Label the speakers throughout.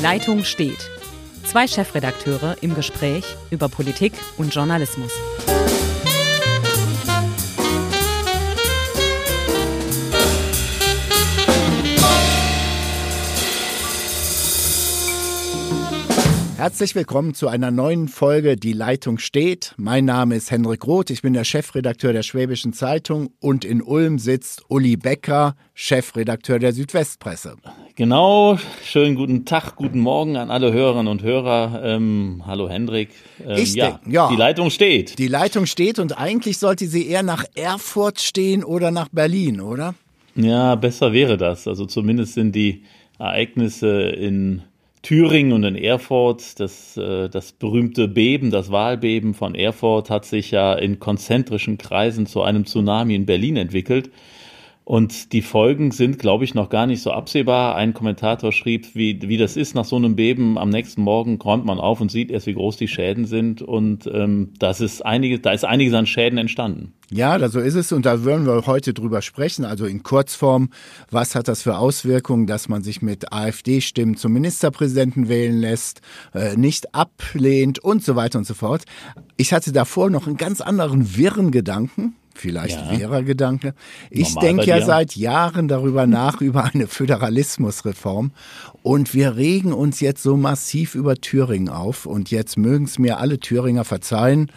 Speaker 1: Leitung steht. Zwei Chefredakteure im Gespräch über Politik und Journalismus.
Speaker 2: Herzlich willkommen zu einer neuen Folge Die Leitung steht. Mein Name ist Henrik Roth, ich bin der Chefredakteur der Schwäbischen Zeitung und in Ulm sitzt Uli Becker, Chefredakteur der Südwestpresse.
Speaker 3: Genau, schönen guten Tag, guten Morgen an alle Hörerinnen und Hörer. Ähm, hallo Hendrik.
Speaker 2: Ähm, ich ja,
Speaker 3: ja, die Leitung steht.
Speaker 2: Die Leitung steht und eigentlich sollte sie eher nach Erfurt stehen oder nach Berlin, oder?
Speaker 3: Ja, besser wäre das. Also zumindest sind die Ereignisse in Thüringen und in Erfurt, das, äh, das berühmte Beben, das Wahlbeben von Erfurt hat sich ja in konzentrischen Kreisen zu einem Tsunami in Berlin entwickelt. Und die Folgen sind, glaube ich, noch gar nicht so absehbar. Ein Kommentator schrieb, wie, wie das ist nach so einem Beben. Am nächsten Morgen räumt man auf und sieht erst, wie groß die Schäden sind. Und ähm, das ist einige, da ist einiges an Schäden entstanden.
Speaker 2: Ja, so ist es. Und da würden wir heute drüber sprechen. Also in Kurzform, was hat das für Auswirkungen, dass man sich mit AfD-Stimmen zum Ministerpräsidenten wählen lässt, äh, nicht ablehnt und so weiter und so fort. Ich hatte davor noch einen ganz anderen wirren Gedanken vielleicht ja. wäre Gedanke. Ich denke ja seit Jahren darüber nach, über eine Föderalismusreform. Und wir regen uns jetzt so massiv über Thüringen auf. Und jetzt mögen es mir alle Thüringer verzeihen.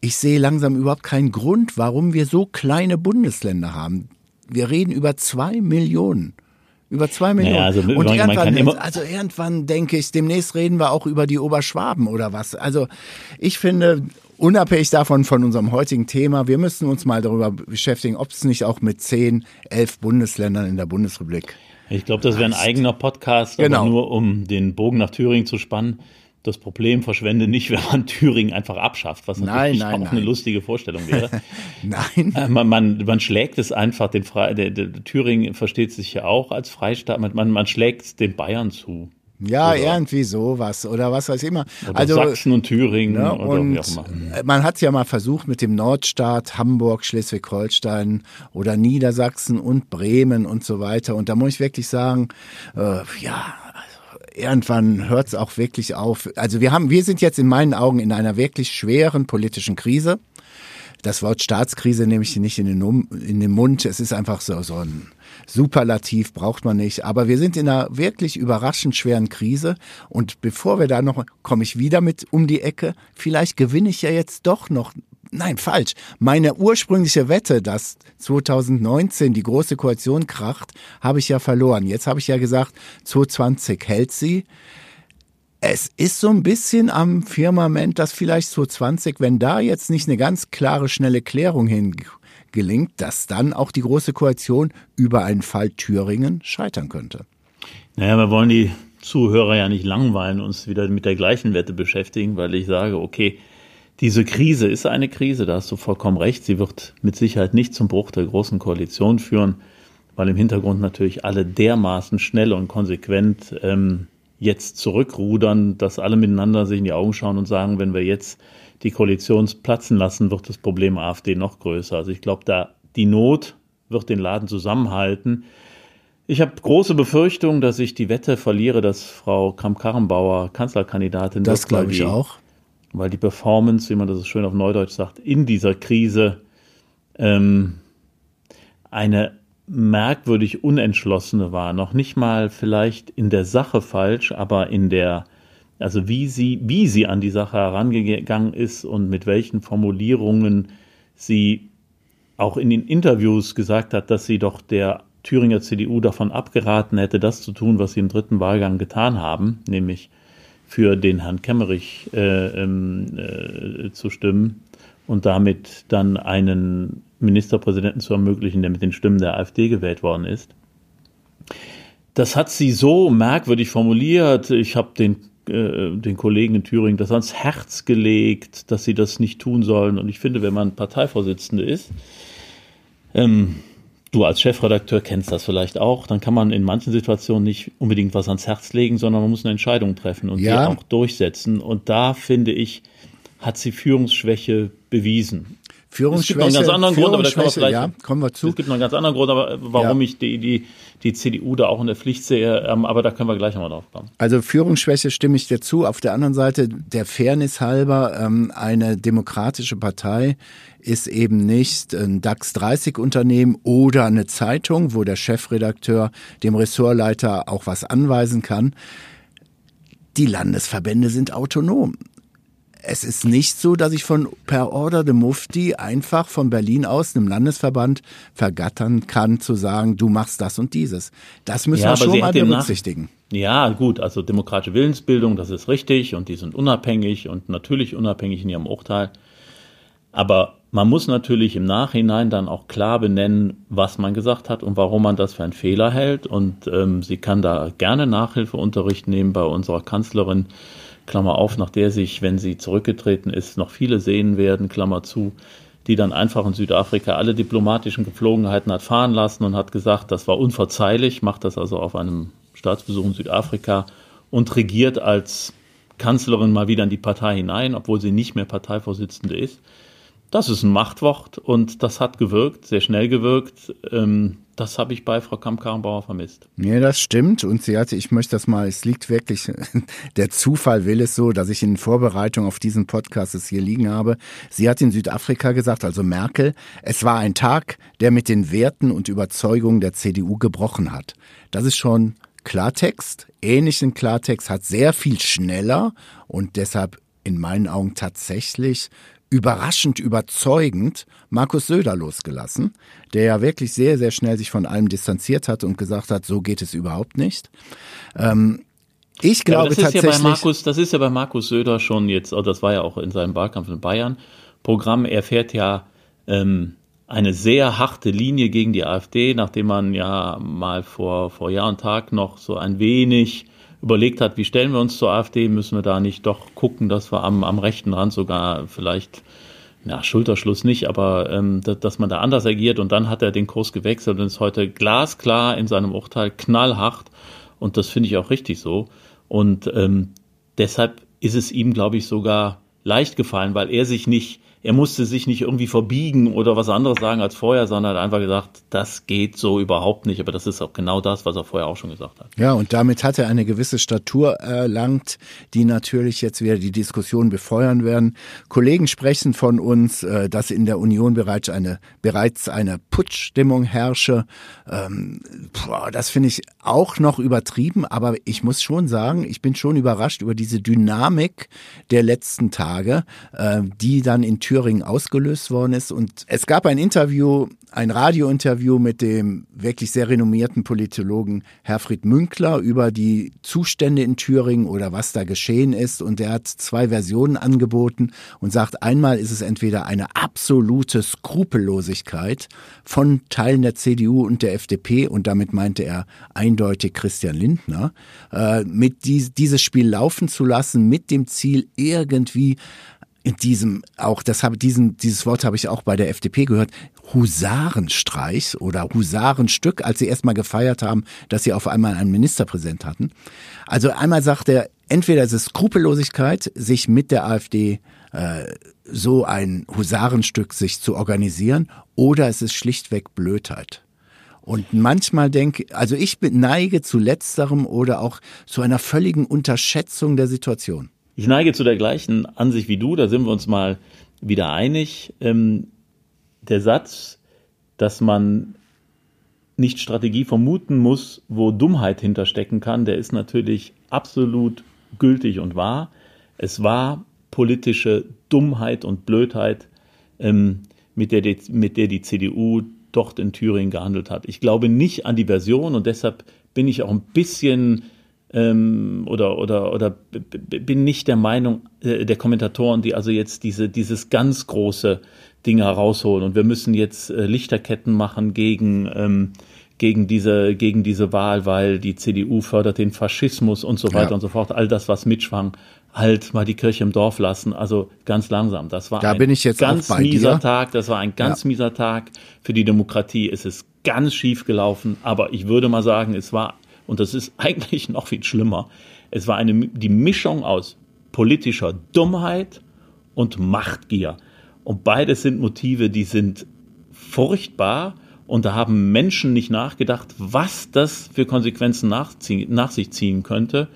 Speaker 2: Ich sehe langsam überhaupt keinen Grund, warum wir so kleine Bundesländer haben. Wir reden über zwei Millionen. Über zwei Millionen. Naja, also und irgendwann, also irgendwann denke ich, demnächst reden wir auch über die Oberschwaben oder was. Also ich finde, unabhängig davon von unserem heutigen Thema, wir müssen uns mal darüber beschäftigen, ob es nicht auch mit zehn, elf Bundesländern in der Bundesrepublik.
Speaker 3: Ich glaube, das wäre ein eigener Podcast, genau. aber nur um den Bogen nach Thüringen zu spannen. Das Problem verschwende nicht, wenn man Thüringen einfach abschafft, was natürlich nein, nein, auch nein. eine lustige Vorstellung wäre.
Speaker 2: nein.
Speaker 3: Äh, man, man, man schlägt es einfach, den Fre der, der, Thüringen versteht sich ja auch als Freistaat, man, man schlägt es den Bayern zu.
Speaker 2: Ja, oder, irgendwie sowas oder was weiß ich immer.
Speaker 3: also Sachsen und Thüringen ne, oder
Speaker 2: und wie auch immer. Man hat ja mal versucht mit dem Nordstaat Hamburg, Schleswig-Holstein oder Niedersachsen und Bremen und so weiter. Und da muss ich wirklich sagen, äh, ja, also irgendwann hört es auch wirklich auf. Also wir haben, wir sind jetzt in meinen Augen in einer wirklich schweren politischen Krise. Das Wort Staatskrise nehme ich nicht in den, in den Mund. Es ist einfach so, so ein Superlativ braucht man nicht. Aber wir sind in einer wirklich überraschend schweren Krise. Und bevor wir da noch, komme ich wieder mit um die Ecke. Vielleicht gewinne ich ja jetzt doch noch Nein, falsch. Meine ursprüngliche Wette, dass 2019 die große Koalition kracht, habe ich ja verloren. Jetzt habe ich ja gesagt, 2020 hält sie. Es ist so ein bisschen am Firmament, dass vielleicht 2020, wenn da jetzt nicht eine ganz klare, schnelle Klärung hinkommt, gelingt, dass dann auch die Große Koalition über einen Fall Thüringen scheitern könnte.
Speaker 3: Naja, wir wollen die Zuhörer ja nicht langweilen, uns wieder mit der gleichen Wette beschäftigen, weil ich sage, okay, diese Krise ist eine Krise, da hast du vollkommen recht. Sie wird mit Sicherheit nicht zum Bruch der Großen Koalition führen, weil im Hintergrund natürlich alle dermaßen schnell und konsequent ähm, jetzt zurückrudern, dass alle miteinander sich in die Augen schauen und sagen, wenn wir jetzt die Koalition platzen lassen, wird das Problem AfD noch größer. Also ich glaube, da die Not wird den Laden zusammenhalten. Ich habe große Befürchtung, dass ich die Wette verliere, dass Frau Kramp-Karrenbauer Kanzlerkandidatin
Speaker 2: das wird. Das glaube ich auch.
Speaker 3: Weil die Performance, wie man das schön auf Neudeutsch sagt, in dieser Krise ähm, eine merkwürdig unentschlossene war. Noch nicht mal vielleicht in der Sache falsch, aber in der also wie sie, wie sie an die Sache herangegangen ist und mit welchen Formulierungen sie auch in den Interviews gesagt hat, dass sie doch der Thüringer CDU davon abgeraten hätte, das zu tun, was sie im dritten Wahlgang getan haben, nämlich für den Herrn Kemmerich äh, ähm, äh, zu stimmen und damit dann einen Ministerpräsidenten zu ermöglichen, der mit den Stimmen der AfD gewählt worden ist. Das hat sie so merkwürdig formuliert. Ich habe den äh, den Kollegen in Thüringen das ans Herz gelegt, dass sie das nicht tun sollen. Und ich finde, wenn man Parteivorsitzende ist, ähm, du als Chefredakteur kennst das vielleicht auch, dann kann man in manchen Situationen nicht unbedingt was ans Herz legen, sondern man muss eine Entscheidung treffen und ja. die auch durchsetzen. Und da finde ich, hat sie Führungsschwäche bewiesen.
Speaker 2: Führungsschwäche.
Speaker 3: Es gibt noch einen ganz anderen Grund, aber da kommen wir vielleicht,
Speaker 2: ja, kommen wir zu.
Speaker 3: Es gibt noch einen ganz anderen Grund, aber warum ja. ich die, die, die CDU da auch in der Pflicht sehe, ähm, aber da können wir gleich nochmal drauf kommen.
Speaker 2: Also Führungsschwäche stimme ich dir zu. Auf der anderen Seite, der Fairness halber, ähm, eine demokratische Partei ist eben nicht ein DAX 30 Unternehmen oder eine Zeitung, wo der Chefredakteur dem Ressortleiter auch was anweisen kann. Die Landesverbände sind autonom es ist nicht so, dass ich von per Order de Mufti einfach von Berlin aus einem Landesverband vergattern kann, zu sagen, du machst das und dieses. Das müssen ja, wir schon mal berücksichtigen.
Speaker 3: Ja, gut, also demokratische Willensbildung, das ist richtig und die sind unabhängig und natürlich unabhängig in ihrem Urteil. Aber man muss natürlich im Nachhinein dann auch klar benennen, was man gesagt hat und warum man das für einen Fehler hält. Und ähm, sie kann da gerne Nachhilfeunterricht nehmen bei unserer Kanzlerin Klammer auf, nach der sich, wenn sie zurückgetreten ist, noch viele sehen werden, Klammer zu, die dann einfach in Südafrika alle diplomatischen Gepflogenheiten hat fahren lassen und hat gesagt, das war unverzeihlich, macht das also auf einem Staatsbesuch in Südafrika und regiert als Kanzlerin mal wieder in die Partei hinein, obwohl sie nicht mehr Parteivorsitzende ist. Das ist ein Machtwort und das hat gewirkt, sehr schnell gewirkt. Ähm, das habe ich bei Frau Kamp-Karrenbauer vermisst.
Speaker 2: Ja, das stimmt. Und sie hatte, ich möchte das mal, es liegt wirklich, der Zufall will es so, dass ich in Vorbereitung auf diesen Podcast es hier liegen habe. Sie hat in Südafrika gesagt, also Merkel, es war ein Tag, der mit den Werten und Überzeugungen der CDU gebrochen hat. Das ist schon Klartext. Ähnlichen Klartext hat sehr viel schneller und deshalb in meinen Augen tatsächlich überraschend überzeugend Markus Söder losgelassen, der ja wirklich sehr, sehr schnell sich von allem distanziert hat und gesagt hat, so geht es überhaupt nicht. Ähm, ich glaube ja, das tatsächlich.
Speaker 3: Ist ja bei Markus, das ist ja bei Markus Söder schon jetzt, oh, das war ja auch in seinem Wahlkampf in Bayern Programm. Er fährt ja ähm, eine sehr harte Linie gegen die AfD, nachdem man ja mal vor, vor Jahr und Tag noch so ein wenig überlegt hat, wie stellen wir uns zur AfD, müssen wir da nicht doch gucken, dass wir am, am rechten Rand sogar vielleicht, ja, Schulterschluss nicht, aber ähm, dass, dass man da anders agiert. Und dann hat er den Kurs gewechselt und ist heute glasklar in seinem Urteil, knallhart. Und das finde ich auch richtig so. Und ähm, deshalb ist es ihm, glaube ich, sogar leicht gefallen, weil er sich nicht er musste sich nicht irgendwie verbiegen oder was anderes sagen als vorher, sondern hat einfach gesagt, das geht so überhaupt nicht. Aber das ist auch genau das, was er vorher auch schon gesagt hat.
Speaker 2: Ja, und damit hat er eine gewisse Statur erlangt, die natürlich jetzt wieder die Diskussion befeuern werden. Kollegen sprechen von uns, äh, dass in der Union bereits eine, bereits eine Putschstimmung herrsche. Ähm, das finde ich auch noch übertrieben, aber ich muss schon sagen, ich bin schon überrascht über diese Dynamik der letzten Tage, äh, die dann in ausgelöst worden ist. Und es gab ein Interview, ein Radiointerview mit dem wirklich sehr renommierten Politologen Herfried Münkler über die Zustände in Thüringen oder was da geschehen ist. Und er hat zwei Versionen angeboten und sagt, einmal ist es entweder eine absolute Skrupellosigkeit von Teilen der CDU und der FDP, und damit meinte er eindeutig Christian Lindner, äh, mit dies, dieses Spiel laufen zu lassen, mit dem Ziel, irgendwie in diesem auch das habe diesen dieses Wort habe ich auch bei der FDP gehört Husarenstreich oder Husarenstück als sie erstmal gefeiert haben dass sie auf einmal einen Ministerpräsident hatten also einmal sagt er entweder ist es Skrupellosigkeit sich mit der AfD äh, so ein Husarenstück sich zu organisieren oder es ist schlichtweg Blödheit und manchmal denke, also ich neige zu letzterem oder auch zu einer völligen Unterschätzung der Situation.
Speaker 3: Ich neige zu der gleichen Ansicht wie du, da sind wir uns mal wieder einig. Ähm, der Satz, dass man nicht Strategie vermuten muss, wo Dummheit hinterstecken kann, der ist natürlich absolut gültig und wahr. Es war politische Dummheit und Blödheit, ähm, mit, der die, mit der die CDU dort in Thüringen gehandelt hat. Ich glaube nicht an die Version und deshalb bin ich auch ein bisschen ähm, oder, oder, oder bin nicht der Meinung äh, der Kommentatoren, die also jetzt diese, dieses ganz große Ding herausholen und wir müssen jetzt äh, Lichterketten machen gegen, ähm, gegen, diese, gegen diese Wahl, weil die CDU fördert den Faschismus und so weiter ja. und so fort. All das, was mitschwang, halt mal die Kirche im Dorf lassen. Also ganz langsam. Das war
Speaker 2: da
Speaker 3: ein
Speaker 2: bin ich jetzt
Speaker 3: ganz
Speaker 2: mieser
Speaker 3: dir. Tag. Das war ein ganz ja. mieser Tag für die Demokratie. Es ist ganz schief gelaufen. Aber ich würde mal sagen, es war und das ist eigentlich noch viel schlimmer. Es war eine, die Mischung aus politischer Dummheit und Machtgier. Und beides sind Motive, die sind furchtbar. Und da haben Menschen nicht nachgedacht, was das für Konsequenzen nach, nach sich ziehen könnte.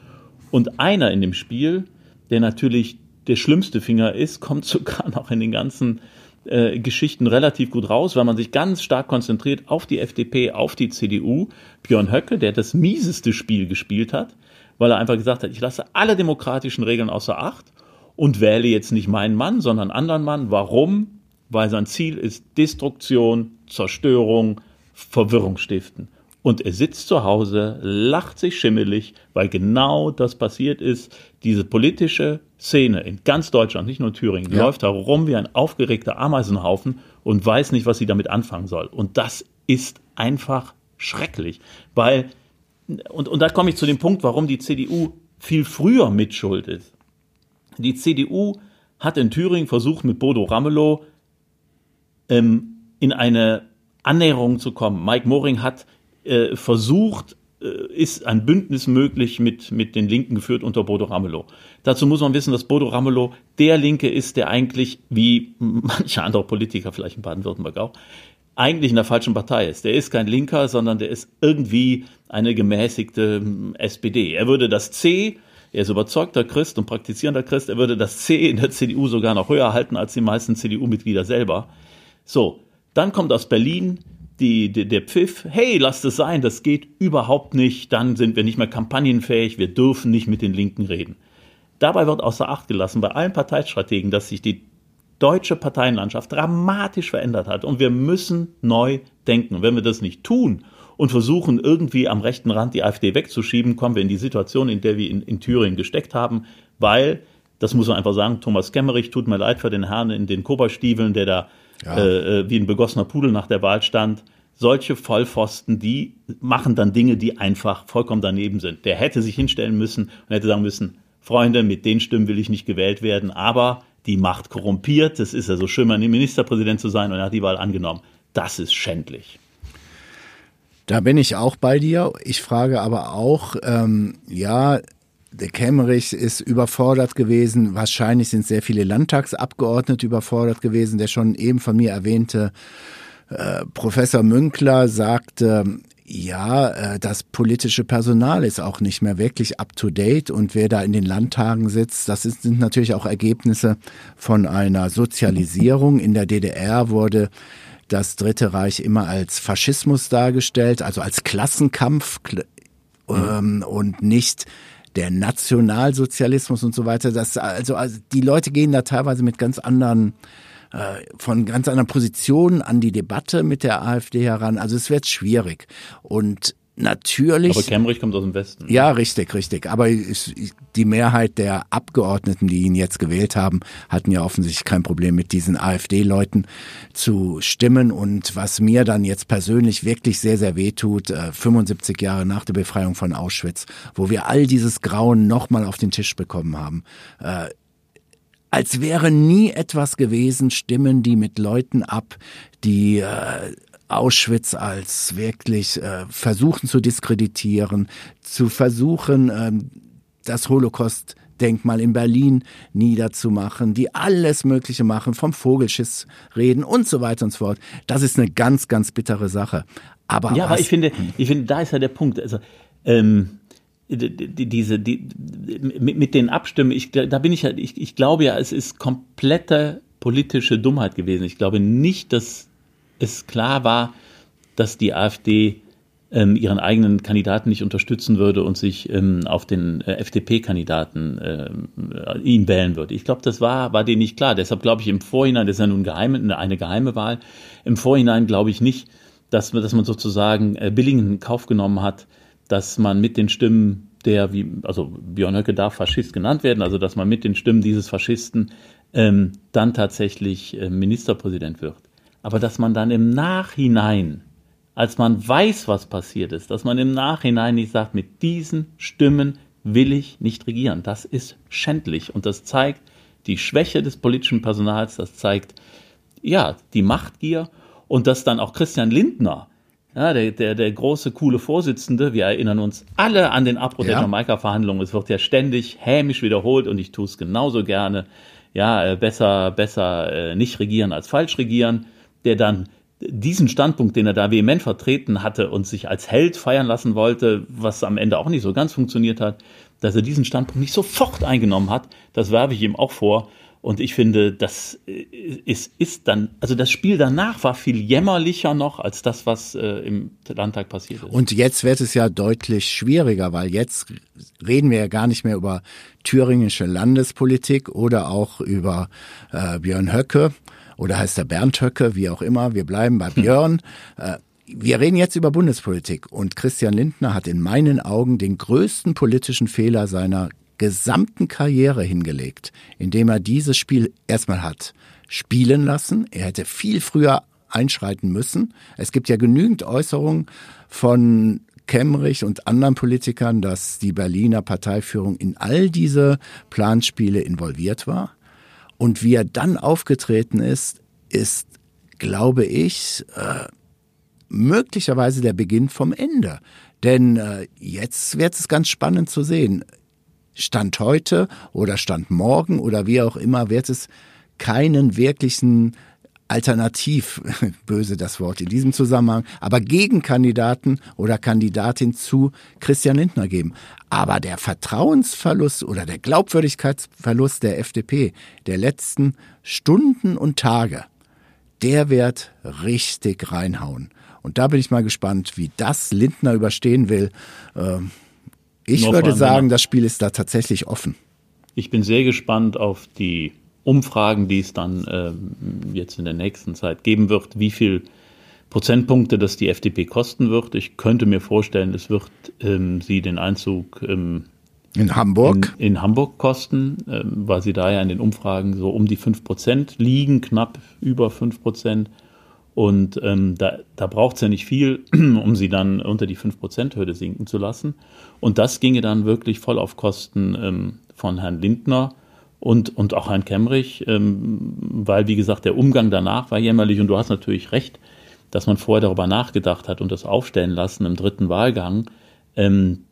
Speaker 3: Und einer in dem Spiel, der natürlich der schlimmste Finger ist, kommt sogar noch in den ganzen äh, Geschichten relativ gut raus, weil man sich ganz stark konzentriert auf die FDP, auf die CDU. Björn Höcke, der das mieseste Spiel gespielt hat, weil er einfach gesagt hat, ich lasse alle demokratischen Regeln außer Acht und wähle jetzt nicht meinen Mann, sondern anderen Mann. Warum? Weil sein Ziel ist Destruktion, Zerstörung, Verwirrung stiften. Und er sitzt zu Hause, lacht sich schimmelig, weil genau das passiert ist. Diese politische Szene in ganz Deutschland, nicht nur in Thüringen, ja. läuft herum wie ein aufgeregter Ameisenhaufen und weiß nicht, was sie damit anfangen soll. Und das ist einfach schrecklich, weil, und, und da komme ich zu dem Punkt, warum die CDU viel früher mitschuld ist. Die CDU hat in Thüringen versucht, mit Bodo Ramelow ähm, in eine Annäherung zu kommen. Mike Moring hat äh, versucht, äh, ist ein Bündnis möglich mit, mit den Linken geführt unter Bodo Ramelow. Dazu muss man wissen, dass Bodo Ramelow der Linke ist, der eigentlich, wie manche andere Politiker, vielleicht in Baden-Württemberg auch, eigentlich in der falschen Partei ist. Der ist kein Linker, sondern der ist irgendwie eine gemäßigte hm, SPD. Er würde das C er ist überzeugter Christ und praktizierender Christ. Er würde das C in der CDU sogar noch höher halten als die meisten CDU-Mitglieder selber. So, dann kommt aus Berlin die, die, der Pfiff, hey, lasst es sein, das geht überhaupt nicht, dann sind wir nicht mehr kampagnenfähig, wir dürfen nicht mit den Linken reden. Dabei wird außer Acht gelassen bei allen Parteistrategen, dass sich die deutsche Parteienlandschaft dramatisch verändert hat und wir müssen neu denken. Wenn wir das nicht tun und versuchen, irgendwie am rechten Rand die AfD wegzuschieben, kommen wir in die Situation, in der wir in, in Thüringen gesteckt haben, weil, das muss man einfach sagen, Thomas Kemmerich, tut mir leid für den Herrn in den Koberstiefeln, der da ja. äh, äh wie ein begossener Pudel nach der Wahl stand. Solche Vollpfosten, die machen dann Dinge, die einfach vollkommen daneben sind. Der hätte sich hinstellen müssen und hätte sagen müssen, Freunde, mit den Stimmen will ich nicht gewählt werden, aber die Macht korrumpiert, das ist ja so schön, mal Ministerpräsident zu sein und er hat die Wahl angenommen. Das ist schändlich.
Speaker 2: Da bin ich auch bei dir. Ich frage aber auch, ähm, ja, der Kemmerich ist überfordert gewesen. Wahrscheinlich sind sehr viele Landtagsabgeordnete überfordert gewesen. Der schon eben von mir erwähnte äh, Professor Münkler sagte, ja, äh, das politische Personal ist auch nicht mehr wirklich up-to-date und wer da in den Landtagen sitzt, das sind natürlich auch Ergebnisse von einer Sozialisierung. In der DDR wurde das Dritte Reich immer als Faschismus dargestellt, also als Klassenkampf ähm, mhm. und nicht der Nationalsozialismus und so weiter. Das, also, also die Leute gehen da teilweise mit ganz anderen äh, von ganz anderen Positionen an die Debatte mit der AfD heran. Also es wird schwierig. Und Natürlich.
Speaker 3: Aber Kemmerich kommt aus dem Westen.
Speaker 2: Ja, richtig, richtig. Aber die Mehrheit der Abgeordneten, die ihn jetzt gewählt haben, hatten ja offensichtlich kein Problem mit diesen AfD-Leuten zu stimmen. Und was mir dann jetzt persönlich wirklich sehr, sehr weh tut, 75 äh, Jahre nach der Befreiung von Auschwitz, wo wir all dieses Grauen nochmal auf den Tisch bekommen haben, äh, als wäre nie etwas gewesen, stimmen die mit Leuten ab, die äh, Auschwitz als wirklich äh, versuchen zu diskreditieren, zu versuchen, ähm, das Holocaust Denkmal in Berlin niederzumachen, die alles Mögliche machen, vom Vogelschiss reden und so weiter und so fort. Das ist eine ganz, ganz bittere Sache. Aber
Speaker 3: ja, aber ich finde, ich finde, da ist ja der Punkt. Also ähm, diese, die, mit, mit den Abstimmen, ich, da bin ich ja, ich, ich glaube ja, es ist komplette politische Dummheit gewesen. Ich glaube nicht, dass es klar war, dass die AfD ähm, ihren eigenen Kandidaten nicht unterstützen würde und sich ähm, auf den äh, FDP-Kandidaten äh, ihn wählen würde. Ich glaube, das war, war denen nicht klar. Deshalb glaube ich im Vorhinein, das ist ja nun geheime, eine geheime Wahl, im Vorhinein glaube ich nicht, dass, dass man sozusagen äh, Billingen in Kauf genommen hat, dass man mit den Stimmen der, wie, also Björn Höcke darf Faschist genannt werden, also dass man mit den Stimmen dieses Faschisten ähm, dann tatsächlich äh, Ministerpräsident wird. Aber dass man dann im Nachhinein, als man weiß, was passiert ist, dass man im Nachhinein nicht sagt, mit diesen Stimmen will ich nicht regieren. Das ist schändlich und das zeigt die Schwäche des politischen Personals, das zeigt ja die Machtgier und dass dann auch Christian Lindner ja, der, der, der große, coole Vorsitzende, wir erinnern uns alle an den Abbruch ja. der Jamaika-Verhandlungen. Es wird ja ständig hämisch wiederholt und ich tue es genauso gerne. ja, äh, besser, besser äh, nicht regieren als falsch regieren, der dann diesen Standpunkt, den er da vehement vertreten hatte und sich als Held feiern lassen wollte, was am Ende auch nicht so ganz funktioniert hat, dass er diesen Standpunkt nicht sofort eingenommen hat, das werfe ich ihm auch vor. Und ich finde, das ist, ist dann, also das Spiel danach war viel jämmerlicher noch als das, was äh, im Landtag passiert ist.
Speaker 2: Und jetzt wird es ja deutlich schwieriger, weil jetzt reden wir ja gar nicht mehr über thüringische Landespolitik oder auch über äh, Björn Höcke oder heißt er Bernd Höcke, wie auch immer. Wir bleiben bei Björn. Äh, wir reden jetzt über Bundespolitik und Christian Lindner hat in meinen Augen den größten politischen Fehler seiner gesamten Karriere hingelegt, indem er dieses Spiel erstmal hat spielen lassen. Er hätte viel früher einschreiten müssen. Es gibt ja genügend Äußerungen von Kemmerich und anderen Politikern, dass die Berliner Parteiführung in all diese Planspiele involviert war. Und wie er dann aufgetreten ist, ist, glaube ich, äh, möglicherweise der Beginn vom Ende. Denn äh, jetzt wird es ganz spannend zu sehen. Stand heute oder Stand morgen oder wie auch immer wird es keinen wirklichen Alternativ, böse das Wort in diesem Zusammenhang, aber Gegenkandidaten oder Kandidatin zu Christian Lindner geben. Aber der Vertrauensverlust oder der Glaubwürdigkeitsverlust der FDP der letzten Stunden und Tage, der wird richtig reinhauen. Und da bin ich mal gespannt, wie das Lindner überstehen will. Ähm, ich würde sagen, das Spiel ist da tatsächlich offen.
Speaker 3: Ich bin sehr gespannt auf die Umfragen, die es dann äh, jetzt in der nächsten Zeit geben wird, wie viel Prozentpunkte das die FDP kosten wird. Ich könnte mir vorstellen, es wird ähm, sie den Einzug ähm,
Speaker 2: in Hamburg
Speaker 3: in, in Hamburg kosten, ähm, weil sie da ja in den Umfragen so um die 5 Prozent liegen, knapp über 5 Prozent. Und ähm, da, da braucht es ja nicht viel, um sie dann unter die 5%-Hürde sinken zu lassen. Und das ginge dann wirklich voll auf Kosten ähm, von Herrn Lindner und, und auch Herrn Kemmerich, ähm, weil, wie gesagt, der Umgang danach war jämmerlich. Und du hast natürlich recht, dass man vorher darüber nachgedacht hat und das aufstellen lassen im dritten Wahlgang. Ähm,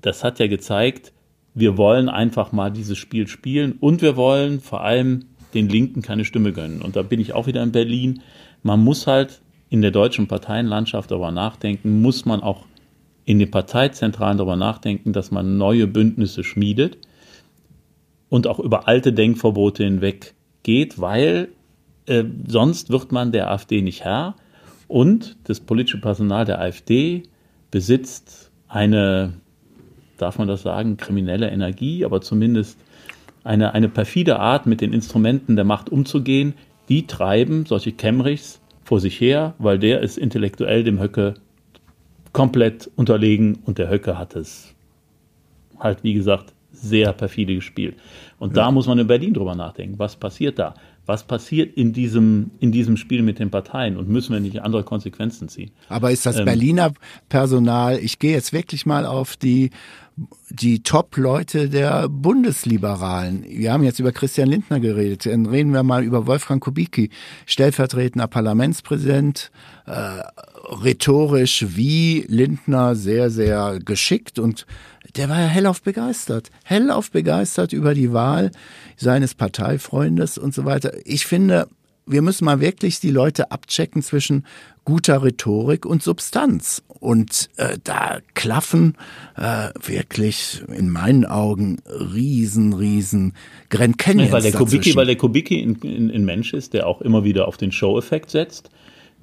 Speaker 3: das hat ja gezeigt, wir wollen einfach mal dieses Spiel spielen und wir wollen vor allem den Linken keine Stimme gönnen. Und da bin ich auch wieder in Berlin man muss halt in der deutschen Parteienlandschaft darüber nachdenken, muss man auch in den Parteizentralen darüber nachdenken, dass man neue Bündnisse schmiedet und auch über alte Denkverbote hinweg geht, weil äh, sonst wird man der AfD nicht Herr und das politische Personal der AfD besitzt eine, darf man das sagen, kriminelle Energie, aber zumindest eine, eine perfide Art, mit den Instrumenten der Macht umzugehen, die treiben solche Kemmrichs vor sich her, weil der ist intellektuell dem Höcke komplett unterlegen und der Höcke hat es halt, wie gesagt, sehr perfide gespielt. Und ja. da muss man in Berlin drüber nachdenken. Was passiert da? Was passiert in diesem, in diesem Spiel mit den Parteien? Und müssen wir nicht andere Konsequenzen ziehen?
Speaker 2: Aber ist das ähm, Berliner Personal, ich gehe jetzt wirklich mal auf die die Top-Leute der Bundesliberalen. Wir haben jetzt über Christian Lindner geredet. Dann reden wir mal über Wolfgang Kubicki, stellvertretender Parlamentspräsident, äh, rhetorisch wie Lindner sehr, sehr geschickt und der war ja hellauf begeistert. Hellauf begeistert über die Wahl seines Parteifreundes und so weiter. Ich finde, wir müssen mal wirklich die Leute abchecken zwischen guter Rhetorik und Substanz. Und äh, da klaffen äh, wirklich in meinen Augen riesen, riesen Grand Canyons
Speaker 3: weil der Kubicki, Weil der Kubicki ein, ein Mensch ist, der auch immer wieder auf den Show-Effekt setzt.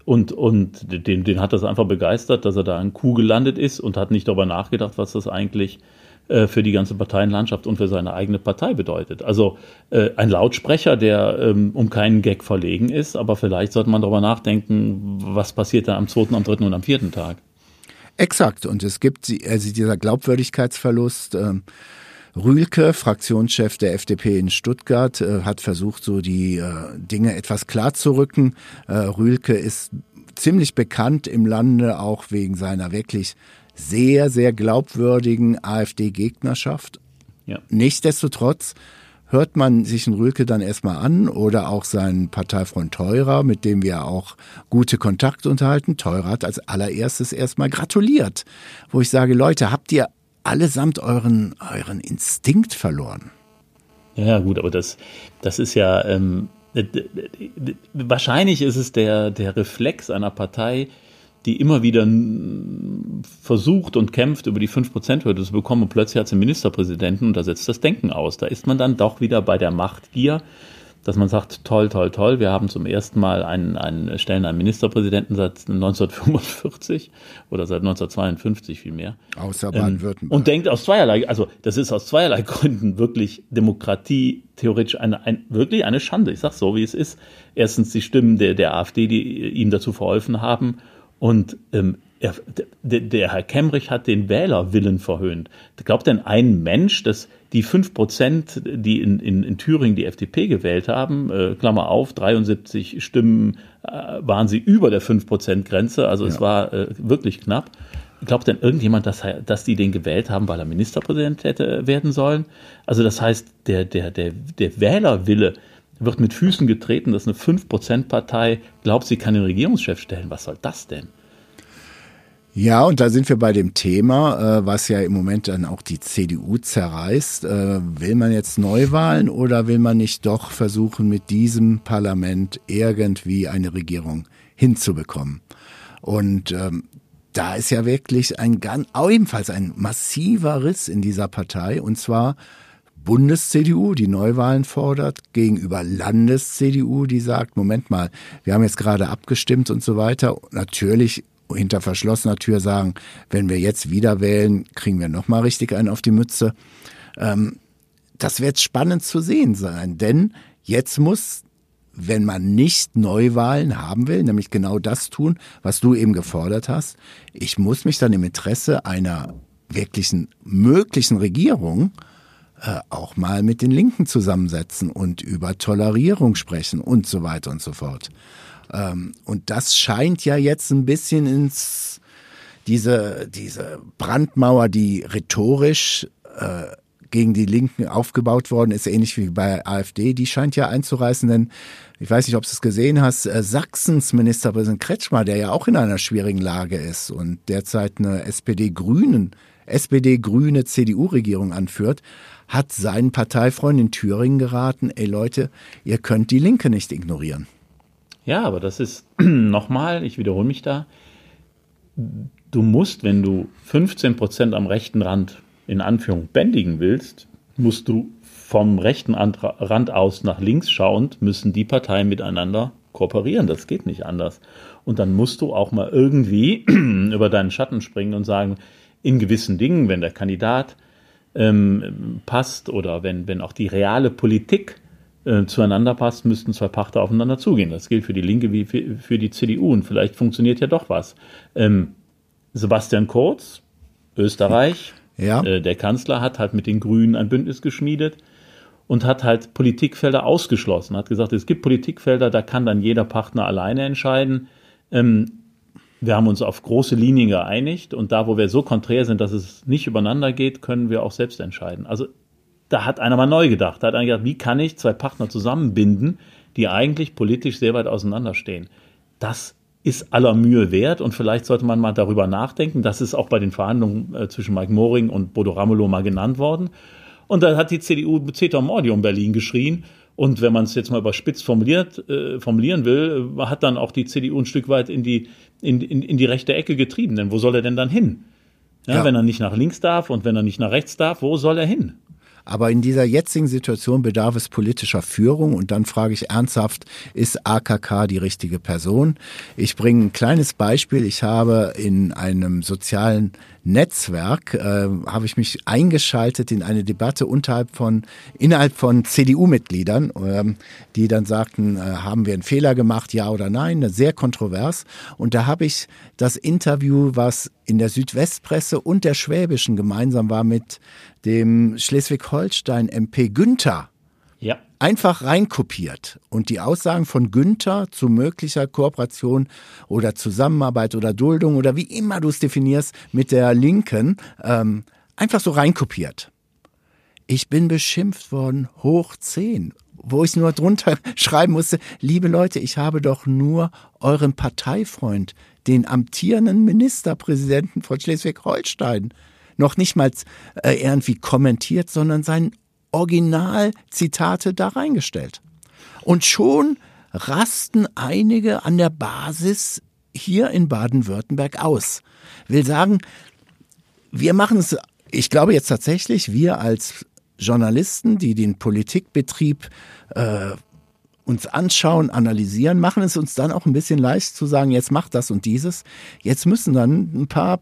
Speaker 3: Und, und den, den hat das einfach begeistert, dass er da in Kuh gelandet ist und hat nicht darüber nachgedacht, was das eigentlich äh, für die ganze Parteienlandschaft und für seine eigene Partei bedeutet. Also äh, ein Lautsprecher, der ähm, um keinen Gag verlegen ist, aber vielleicht sollte man darüber nachdenken, was passiert da am zweiten, am dritten und am vierten Tag.
Speaker 2: Exakt. Und es gibt also dieser Glaubwürdigkeitsverlust. Ähm Rühlke, Fraktionschef der FDP in Stuttgart, äh, hat versucht, so die äh, Dinge etwas klarzurücken. Äh, Rühlke ist ziemlich bekannt im Lande, auch wegen seiner wirklich sehr, sehr glaubwürdigen AfD-Gegnerschaft. Ja. Nichtsdestotrotz hört man sich einen Rülke dann erstmal an oder auch seinen Parteifreund Teurer, mit dem wir auch gute Kontakte unterhalten. Teurer hat als allererstes erstmal gratuliert, wo ich sage, Leute, habt ihr allesamt euren, euren Instinkt verloren?
Speaker 3: Ja, gut, aber das, das ist ja, ähm, wahrscheinlich ist es der, der Reflex einer Partei, die immer wieder versucht und kämpft, über die 5%-Hürde zu bekommen und plötzlich hat sie einen Ministerpräsidenten und da setzt das Denken aus. Da ist man dann doch wieder bei der Machtgier dass man sagt, toll, toll, toll, wir haben zum ersten Mal einen, einen stellen einen Ministerpräsidenten seit 1945 oder seit 1952 vielmehr.
Speaker 2: Außer ähm, Baden-Württemberg.
Speaker 3: und denkt aus zweierlei, also das ist aus zweierlei Gründen wirklich Demokratie theoretisch eine, ein, wirklich eine Schande. Ich sage so, wie es ist. Erstens die Stimmen der, der AfD, die ihm dazu verholfen haben und ähm, er, der, der Herr Kemmerich hat den Wählerwillen verhöhnt. Glaubt denn ein Mensch, dass die fünf Prozent, die in, in, in Thüringen die FDP gewählt haben, äh, Klammer auf, 73 Stimmen äh, waren sie über der fünf Prozent Grenze, also ja. es war äh, wirklich knapp. Glaubt denn irgendjemand, dass, dass die den gewählt haben, weil er Ministerpräsident hätte werden sollen? Also das heißt, der, der, der, der Wählerwille wird mit Füßen getreten, dass eine 5%-Partei glaubt, sie kann den Regierungschef stellen. Was soll das denn?
Speaker 2: Ja, und da sind wir bei dem Thema, äh, was ja im Moment dann auch die CDU zerreißt. Äh, will man jetzt Neuwahlen oder will man nicht doch versuchen, mit diesem Parlament irgendwie eine Regierung hinzubekommen? Und ähm, da ist ja wirklich ein ganz, ebenfalls ein massiver Riss in dieser Partei, und zwar Bundes-CDU, die Neuwahlen fordert, gegenüber Landes-CDU, die sagt, Moment mal, wir haben jetzt gerade abgestimmt und so weiter. Natürlich hinter verschlossener Tür sagen, wenn wir jetzt wieder wählen, kriegen wir nochmal richtig einen auf die Mütze. Ähm, das wird spannend zu sehen sein, denn jetzt muss, wenn man nicht Neuwahlen haben will, nämlich genau das tun, was du eben gefordert hast, ich muss mich dann im Interesse einer wirklichen möglichen Regierung äh, auch mal mit den Linken zusammensetzen und über Tolerierung sprechen und so weiter und so fort. Ähm, und das scheint ja jetzt ein bisschen ins diese, diese Brandmauer, die rhetorisch äh, gegen die Linken aufgebaut worden ist, ähnlich wie bei AfD, die scheint ja einzureißen, denn ich weiß nicht, ob du es gesehen hast, äh, Sachsens Ministerpräsident Kretschmer, der ja auch in einer schwierigen Lage ist und derzeit eine SPD-Grünen, SPD-Grüne CDU-Regierung anführt, hat seinen Parteifreund in Thüringen geraten, ey Leute, ihr könnt die Linke nicht ignorieren.
Speaker 3: Ja, aber das ist nochmal, ich wiederhole mich da, du musst, wenn du 15 Prozent am rechten Rand in Anführung bändigen willst, musst du vom rechten Rand aus nach links schauend, müssen die Parteien miteinander kooperieren. Das geht nicht anders. Und dann musst du auch mal irgendwie über deinen Schatten springen und sagen, in gewissen Dingen, wenn der Kandidat ähm, passt oder wenn, wenn auch die reale Politik äh, zueinander passt, müssten zwei Pachter aufeinander zugehen. Das gilt für die Linke wie für, für die CDU und vielleicht funktioniert ja doch was. Ähm, Sebastian Kurz, Österreich, ja. äh, der Kanzler, hat halt mit den Grünen ein Bündnis geschmiedet und hat halt Politikfelder ausgeschlossen. Hat gesagt, es gibt Politikfelder, da kann dann jeder Partner alleine entscheiden. Ähm, wir haben uns auf große Linien geeinigt und da, wo wir so konträr sind, dass es nicht übereinander geht, können wir auch selbst entscheiden. Also da hat einer mal neu gedacht. Da hat einer gedacht, wie kann ich zwei Partner zusammenbinden, die eigentlich politisch sehr weit auseinanderstehen. Das ist aller Mühe wert und vielleicht sollte man mal darüber nachdenken. Das ist auch bei den Verhandlungen äh, zwischen Mike Moring und Bodo Ramelow mal genannt worden. Und da hat die CDU Ceter Mordium Berlin geschrien. Und wenn man es jetzt mal überspitzt formuliert, äh, formulieren will, äh, hat dann auch die CDU ein Stück weit in die, in, in, in die rechte Ecke getrieben. Denn wo soll er denn dann hin? Ja, ja. Wenn er nicht nach links darf und wenn er nicht nach rechts darf, wo soll er hin?
Speaker 2: Aber in dieser jetzigen Situation bedarf es politischer Führung und dann frage ich ernsthaft, ist AKK die richtige Person? Ich bringe ein kleines Beispiel. Ich habe in einem sozialen Netzwerk äh, habe ich mich eingeschaltet in eine Debatte unterhalb von innerhalb von CDU-Mitgliedern, ähm, die dann sagten, äh, haben wir einen Fehler gemacht, ja oder nein, sehr kontrovers. Und da habe ich das Interview, was in der Südwestpresse und der Schwäbischen gemeinsam war mit dem Schleswig-Holstein MP Günther. Einfach reinkopiert. Und die Aussagen von Günther zu möglicher Kooperation oder Zusammenarbeit oder Duldung oder wie immer du es definierst mit der Linken ähm, einfach so reinkopiert. Ich bin beschimpft worden, hoch zehn, wo ich nur drunter schreiben musste, liebe Leute, ich habe doch nur euren Parteifreund, den amtierenden Ministerpräsidenten von Schleswig-Holstein, noch nicht mal äh, irgendwie kommentiert, sondern seinen Originalzitate da reingestellt. Und schon rasten einige an der Basis hier in Baden-Württemberg aus. Will sagen, wir machen es, ich glaube jetzt tatsächlich, wir als Journalisten, die den Politikbetrieb äh, uns anschauen, analysieren, machen es uns dann auch ein bisschen leicht zu sagen, jetzt macht das und dieses. Jetzt müssen dann ein paar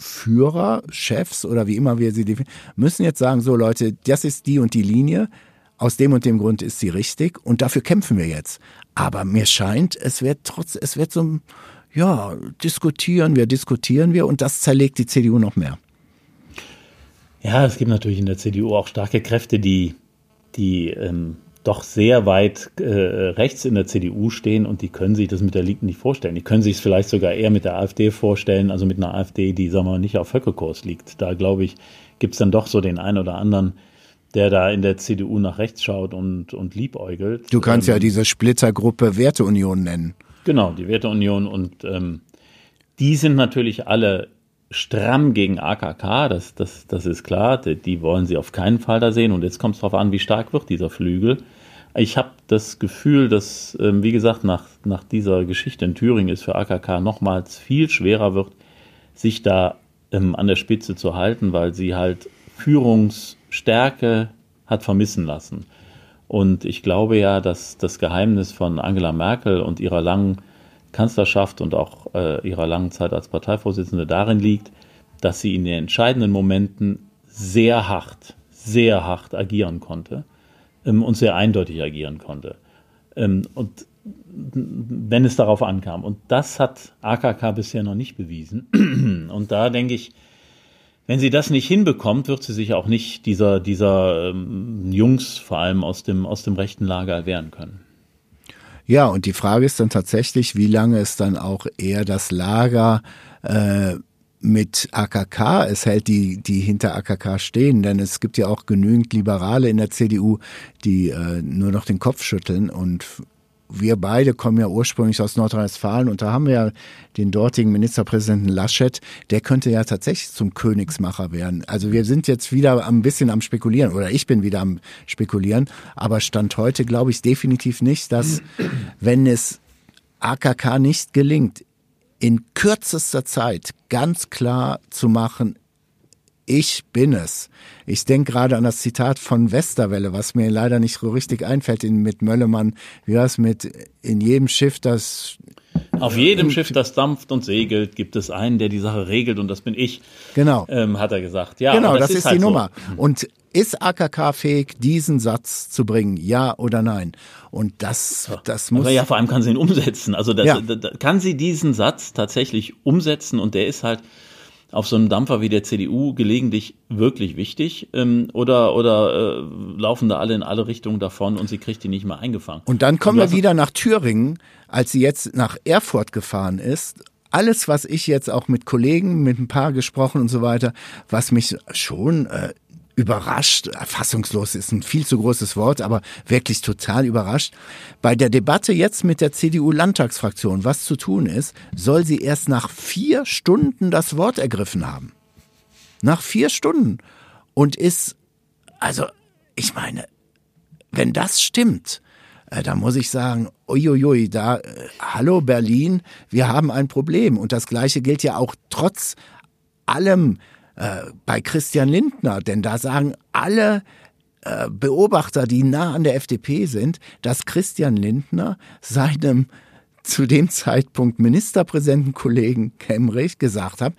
Speaker 2: Parteiführer, Chefs oder wie immer wir sie definieren, müssen jetzt sagen, so Leute, das ist die und die Linie. Aus dem und dem Grund ist sie richtig und dafür kämpfen wir jetzt. Aber mir scheint, es wird trotz, es wird so, ja, diskutieren wir, diskutieren wir und das zerlegt die CDU noch mehr.
Speaker 3: Ja, es gibt natürlich in der CDU auch starke Kräfte, die, die ähm, doch sehr weit äh, rechts in der CDU stehen und die können sich das mit der Linken nicht vorstellen. Die können sich es vielleicht sogar eher mit der AfD vorstellen, also mit einer AfD, die, sagen wir mal, nicht auf Höckekurs liegt. Da, glaube ich, gibt es dann doch so den einen oder anderen, der da in der CDU nach rechts schaut und, und liebäugelt.
Speaker 2: Du kannst ähm, ja diese Splittergruppe Werteunion nennen.
Speaker 3: Genau, die Werteunion und ähm, die sind natürlich alle stramm gegen AKK, das, das, das ist klar, die, wollen sie auf keinen Fall da sehen und jetzt kommt es darauf an, wie stark wird dieser Flügel. Ich habe das Gefühl, dass, ähm, wie gesagt, nach, nach dieser Geschichte in Thüringen es für AKK nochmals viel schwerer wird, sich da ähm, an der Spitze zu halten, weil sie halt Führungsstärke hat vermissen lassen. Und ich glaube ja, dass das Geheimnis von Angela Merkel und ihrer langen Kanzlerschaft und auch äh, ihrer langen Zeit als Parteivorsitzende darin liegt, dass sie in den entscheidenden Momenten sehr hart, sehr hart agieren konnte ähm, und sehr eindeutig agieren konnte. Ähm, und wenn es darauf ankam. Und das hat AKK bisher noch nicht bewiesen. Und da denke ich, wenn sie das nicht hinbekommt, wird sie sich auch nicht dieser, dieser ähm, Jungs, vor allem aus dem, aus dem rechten Lager, erwehren können.
Speaker 2: Ja, und die Frage ist dann tatsächlich, wie lange ist dann auch eher das Lager äh, mit AKK es hält, die, die hinter AKK stehen. Denn es gibt ja auch genügend Liberale in der CDU, die äh, nur noch den Kopf schütteln und wir beide kommen ja ursprünglich aus Nordrhein-Westfalen und da haben wir ja den dortigen Ministerpräsidenten Laschet, der könnte ja tatsächlich zum Königsmacher werden. Also wir sind jetzt wieder ein bisschen am Spekulieren oder ich bin wieder am Spekulieren, aber Stand heute glaube ich definitiv nicht, dass wenn es AKK nicht gelingt, in kürzester Zeit ganz klar zu machen, ich bin es. Ich denke gerade an das Zitat von Westerwelle, was mir leider nicht so richtig einfällt in, mit Möllemann. Wie war es mit in jedem Schiff, das
Speaker 3: auf jedem Schiff, das dampft und segelt, gibt es einen, der die Sache regelt und das bin ich.
Speaker 2: Genau.
Speaker 3: Ähm, hat er gesagt. Ja,
Speaker 2: genau, das, das, ist, halt die so. Nummer. Und ist AKK fähig, diesen Satz zu bringen? Ja oder nein? Und das, das muss.
Speaker 3: Aber ja, vor allem kann sie ihn umsetzen. Also das, ja. kann sie diesen Satz tatsächlich umsetzen und der ist halt, auf so einem Dampfer wie der CDU gelegentlich wirklich wichtig ähm, oder, oder äh, laufen da alle in alle Richtungen davon und sie kriegt die nicht mehr eingefangen.
Speaker 2: Und dann kommen wir wieder nach Thüringen, als sie jetzt nach Erfurt gefahren ist. Alles, was ich jetzt auch mit Kollegen, mit ein paar gesprochen und so weiter, was mich schon äh, überrascht, fassungslos ist ein viel zu großes Wort, aber wirklich total überrascht. Bei der Debatte jetzt mit der CDU-Landtagsfraktion, was zu tun ist, soll sie erst nach vier Stunden das Wort ergriffen haben. Nach vier Stunden. Und ist, also, ich meine, wenn das stimmt, äh, da muss ich sagen, uiuiui, da, äh, hallo Berlin, wir haben ein Problem. Und das Gleiche gilt ja auch trotz allem, äh, bei Christian Lindner, denn da sagen alle äh, Beobachter, die nah an der FDP sind, dass Christian Lindner seinem zu dem Zeitpunkt Ministerpräsidentenkollegen Kemmerich gesagt hat,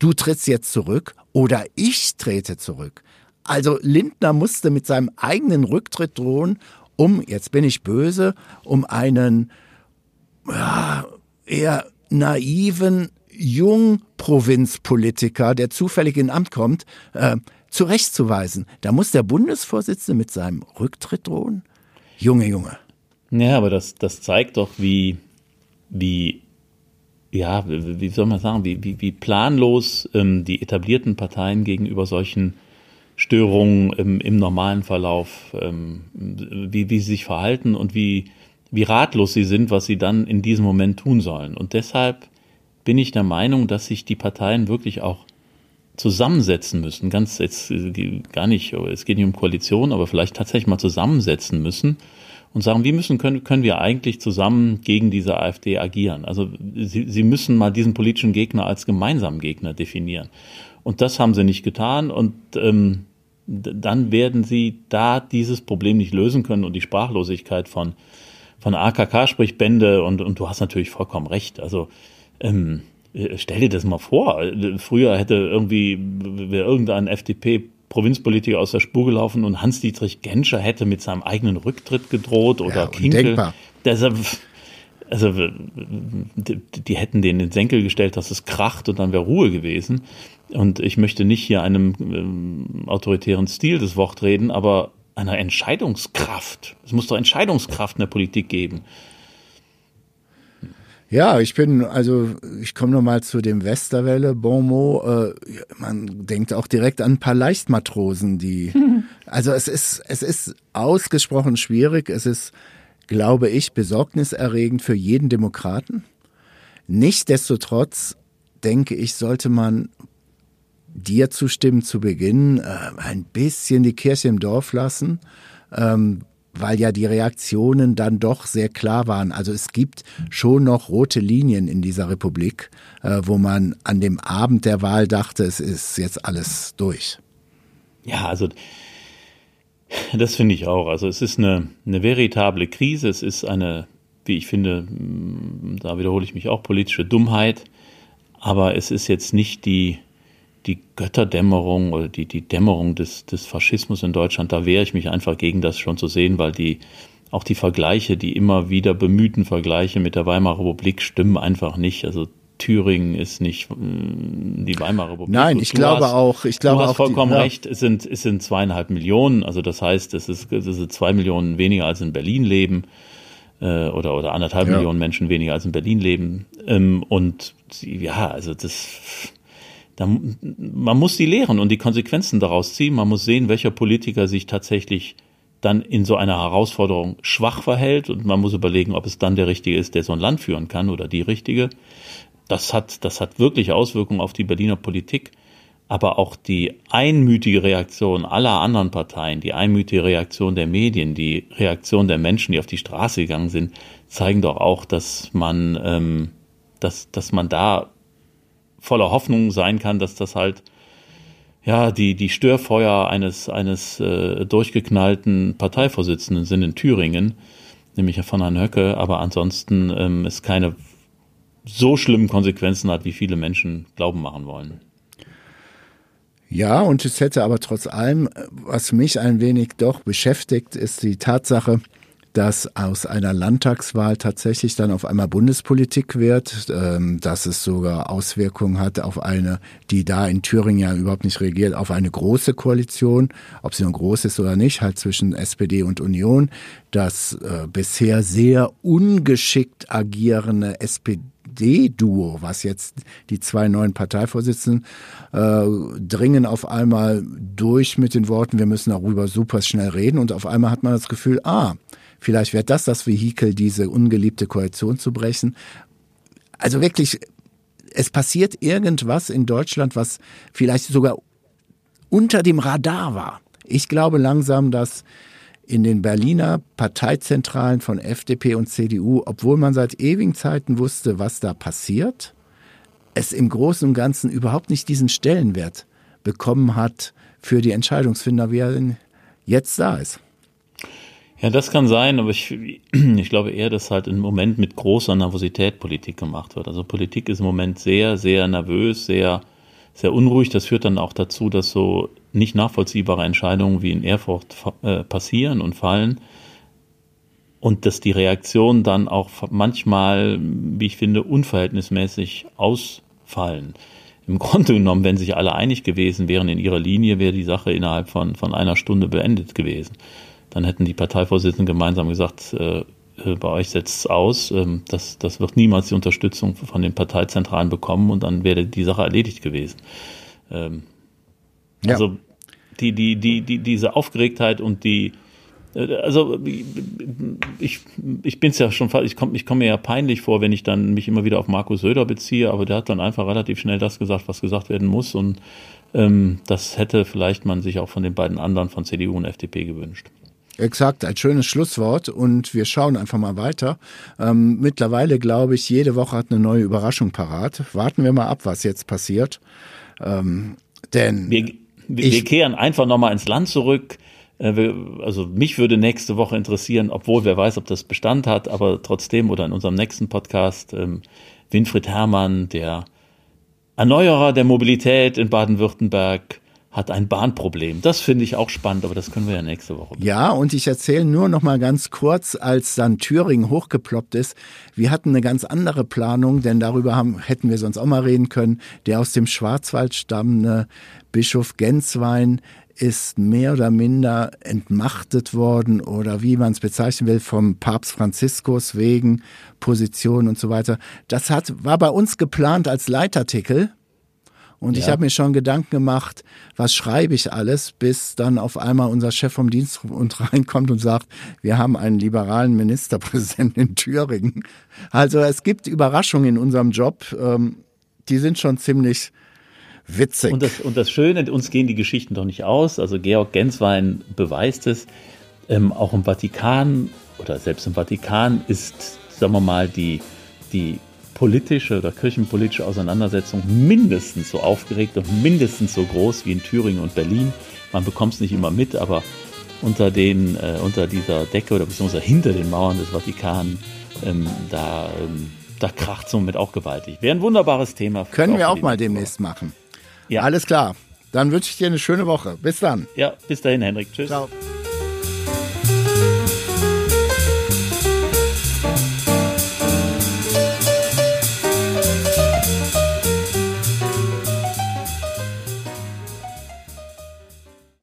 Speaker 2: du trittst jetzt zurück oder ich trete zurück. Also Lindner musste mit seinem eigenen Rücktritt drohen, um, jetzt bin ich böse, um einen ja, eher naiven Jungprovinzpolitiker, der zufällig in Amt kommt, äh, zurechtzuweisen. Da muss der Bundesvorsitzende mit seinem Rücktritt drohen? Junge, Junge.
Speaker 3: Ja, aber das, das zeigt doch, wie, wie, ja, wie soll man sagen, wie, wie, wie planlos ähm, die etablierten Parteien gegenüber solchen Störungen im, im normalen Verlauf, ähm, wie, wie sie sich verhalten und wie, wie ratlos sie sind, was sie dann in diesem Moment tun sollen. Und deshalb bin ich der Meinung, dass sich die Parteien wirklich auch zusammensetzen müssen, ganz jetzt gar nicht, es geht nicht um Koalition, aber vielleicht tatsächlich mal zusammensetzen müssen und sagen, wie müssen, können, können wir eigentlich zusammen gegen diese AfD agieren? Also sie, sie müssen mal diesen politischen Gegner als gemeinsamen Gegner definieren. Und das haben sie nicht getan und ähm, dann werden sie da dieses Problem nicht lösen können und die Sprachlosigkeit von, von AKK, sprich Bände und, und du hast natürlich vollkommen recht. Also ähm, stell dir das mal vor. Früher hätte irgendwie wäre irgendein FDP Provinzpolitiker aus der Spur gelaufen und Hans-Dietrich Genscher hätte mit seinem eigenen Rücktritt gedroht oder ja, Kinkel. Deshalb, also die, die, hätten den in den Senkel gestellt, dass es kracht und dann wäre Ruhe gewesen. Und ich möchte nicht hier einem ähm, autoritären Stil das Wort reden, aber einer Entscheidungskraft. Es muss doch Entscheidungskraft in der Politik geben.
Speaker 2: Ja, ich bin, also ich komme nochmal zu dem Westerwelle Bonmot. Äh, man denkt auch direkt an ein paar Leichtmatrosen, die. Also es ist, es ist ausgesprochen schwierig. Es ist, glaube ich, besorgniserregend für jeden Demokraten. Nichtsdestotrotz denke ich, sollte man dir zustimmen zu Beginn, äh, ein bisschen die Kirche im Dorf lassen. Ähm, weil ja die Reaktionen dann doch sehr klar waren. Also es gibt schon noch rote Linien in dieser Republik, äh, wo man an dem Abend der Wahl dachte, es ist jetzt alles durch.
Speaker 3: Ja, also das finde ich auch. Also es ist eine, eine veritable Krise. Es ist eine, wie ich finde, da wiederhole ich mich auch, politische Dummheit. Aber es ist jetzt nicht die die Götterdämmerung oder die, die Dämmerung des, des Faschismus in Deutschland, da wehre ich mich einfach gegen das schon zu sehen, weil die auch die Vergleiche, die immer wieder bemühten Vergleiche mit der Weimarer Republik stimmen einfach nicht. Also Thüringen ist nicht mm, die Weimarer Republik.
Speaker 2: Nein, ich glaube
Speaker 3: hast,
Speaker 2: auch. Ich glaube
Speaker 3: du hast
Speaker 2: auch
Speaker 3: vollkommen die, ja. recht. Es sind, es sind zweieinhalb Millionen. Also das heißt, es ist, es sind zwei Millionen weniger als in Berlin leben äh, oder oder anderthalb ja. Millionen Menschen weniger als in Berlin leben. Ähm, und ja, also das da, man muss sie lehren und die Konsequenzen daraus ziehen. Man muss sehen, welcher Politiker sich tatsächlich dann in so einer Herausforderung schwach verhält und man muss überlegen, ob es dann der Richtige ist, der so ein Land führen kann oder die Richtige. Das hat, das hat wirklich Auswirkungen auf die Berliner Politik. Aber auch die einmütige Reaktion aller anderen Parteien, die einmütige Reaktion der Medien, die Reaktion der Menschen, die auf die Straße gegangen sind, zeigen doch auch, dass man, ähm, dass, dass man da voller Hoffnung sein kann, dass das halt ja die die Störfeuer eines eines äh, durchgeknallten Parteivorsitzenden sind in Thüringen, nämlich von Herrn Höcke, aber ansonsten ähm, es keine so schlimmen Konsequenzen hat, wie viele Menschen glauben machen wollen.
Speaker 2: Ja, und es hätte aber trotz allem, was mich ein wenig doch beschäftigt, ist die Tatsache, dass aus einer Landtagswahl tatsächlich dann auf einmal Bundespolitik wird, ähm, dass es sogar Auswirkungen hat auf eine, die da in Thüringen ja überhaupt nicht regiert, auf eine große Koalition, ob sie nun groß ist oder nicht, halt zwischen SPD und Union, das äh, bisher sehr ungeschickt agierende SPD duo was jetzt die zwei neuen Parteivorsitzenden äh, dringen auf einmal durch mit den Worten, wir müssen darüber super schnell reden. Und auf einmal hat man das Gefühl, ah, Vielleicht wäre das das Vehikel, diese ungeliebte Koalition zu brechen. Also wirklich, es passiert irgendwas in Deutschland, was vielleicht sogar unter dem Radar war. Ich glaube langsam, dass in den Berliner Parteizentralen von FDP und CDU, obwohl man seit ewigen Zeiten wusste, was da passiert, es im Großen und Ganzen überhaupt nicht diesen Stellenwert bekommen hat für die Entscheidungsfinder, wie er jetzt da ist.
Speaker 3: Ja, das kann sein, aber ich, ich glaube eher, dass halt im Moment mit großer Nervosität Politik gemacht wird. Also Politik ist im Moment sehr, sehr nervös, sehr, sehr unruhig. Das führt dann auch dazu, dass so nicht nachvollziehbare Entscheidungen wie in Erfurt äh, passieren und fallen. Und dass die Reaktionen dann auch manchmal, wie ich finde, unverhältnismäßig ausfallen. Im Grunde genommen, wenn sich alle einig gewesen wären in ihrer Linie, wäre die Sache innerhalb von, von einer Stunde beendet gewesen dann hätten die Parteivorsitzenden gemeinsam gesagt, äh, äh, bei euch setzt es aus, ähm, das, das wird niemals die Unterstützung von den Parteizentralen bekommen und dann wäre die Sache erledigt gewesen. Ähm, ja. Also die, die, die, die, diese Aufgeregtheit und die, Äh, also ich, ich bin es ja schon, ich komme ich komm mir ja peinlich vor, wenn ich dann mich immer wieder auf Markus Söder beziehe, aber der hat dann einfach relativ schnell das gesagt, was gesagt werden muss und ähm, das hätte vielleicht man sich auch von den beiden anderen von CDU und FDP gewünscht.
Speaker 2: Exakt, ein schönes Schlusswort und wir schauen einfach mal weiter. Ähm, mittlerweile glaube ich, jede Woche hat eine neue Überraschung parat. Warten wir mal ab, was jetzt passiert. Ähm, denn
Speaker 3: wir, wir, ich, wir kehren einfach nochmal ins Land zurück. Äh, also mich würde nächste Woche interessieren, obwohl wer weiß, ob das Bestand hat, aber trotzdem oder in unserem nächsten Podcast ähm, Winfried Herrmann, der Erneuerer der Mobilität in Baden-Württemberg, hat ein Bahnproblem. Das finde ich auch spannend, aber das können wir ja nächste Woche.
Speaker 2: Machen. Ja, und ich erzähle nur noch mal ganz kurz, als dann Thüringen hochgeploppt ist. Wir hatten eine ganz andere Planung, denn darüber haben, hätten wir sonst auch mal reden können. Der aus dem Schwarzwald stammende Bischof Genswein ist mehr oder minder entmachtet worden oder wie man es bezeichnen will vom Papst Franziskus wegen Position und so weiter. Das hat war bei uns geplant als Leitartikel und ja. ich habe mir schon Gedanken gemacht, was schreibe ich alles, bis dann auf einmal unser Chef vom Dienst und reinkommt und sagt, wir haben einen liberalen Ministerpräsidenten in Thüringen. Also es gibt Überraschungen in unserem Job, ähm, die sind schon ziemlich witzig.
Speaker 3: Und das, und das Schöne, uns gehen die Geschichten doch nicht aus. Also Georg Genswein beweist es. Ähm, auch im Vatikan oder selbst im Vatikan ist, sagen wir mal, die, die politische oder kirchenpolitische Auseinandersetzung mindestens so aufgeregt und mindestens so groß wie in Thüringen und Berlin. Man bekommt es nicht immer mit, aber unter, den, äh, unter dieser Decke oder beziehungsweise hinter den Mauern des Vatikan, ähm, da, ähm, da kracht es somit auch gewaltig. Wäre ein wunderbares Thema.
Speaker 2: Können wir auch mal demnächst machen. Ja. Alles klar. Dann wünsche ich dir eine schöne Woche. Bis dann.
Speaker 3: Ja, bis dahin, Henrik. Tschüss. Ciao.